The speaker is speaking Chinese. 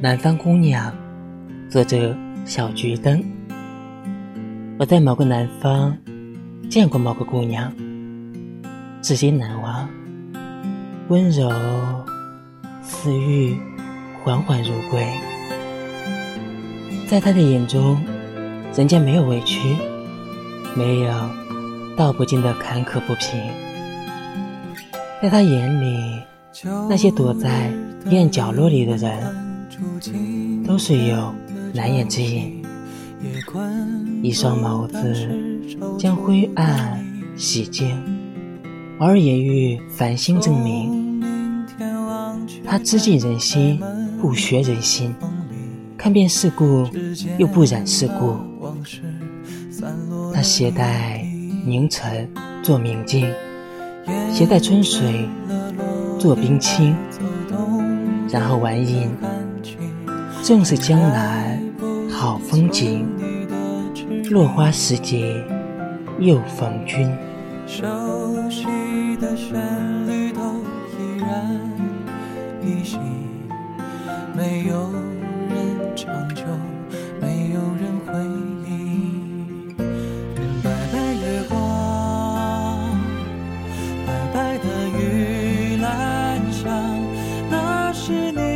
南方姑娘，作者小桔灯。我在某个南方见过某个姑娘，至今难忘。温柔似玉，缓缓如归。在她的眼中，人间没有委屈，没有道不尽的坎坷不平。在她眼里，那些躲在阴暗角落里的人。都是有难言之隐，一双眸子将灰暗洗净，偶尔也遇繁星证明。他知尽人心，不学人心，看遍世故又不染世故。他携带凝尘做明镜，携带春水做冰清，然后玩饮。正是将来好风景落花时节又逢君。熟悉的旋律都然依稀没有人没有人白白月光白白的玉兰香那是你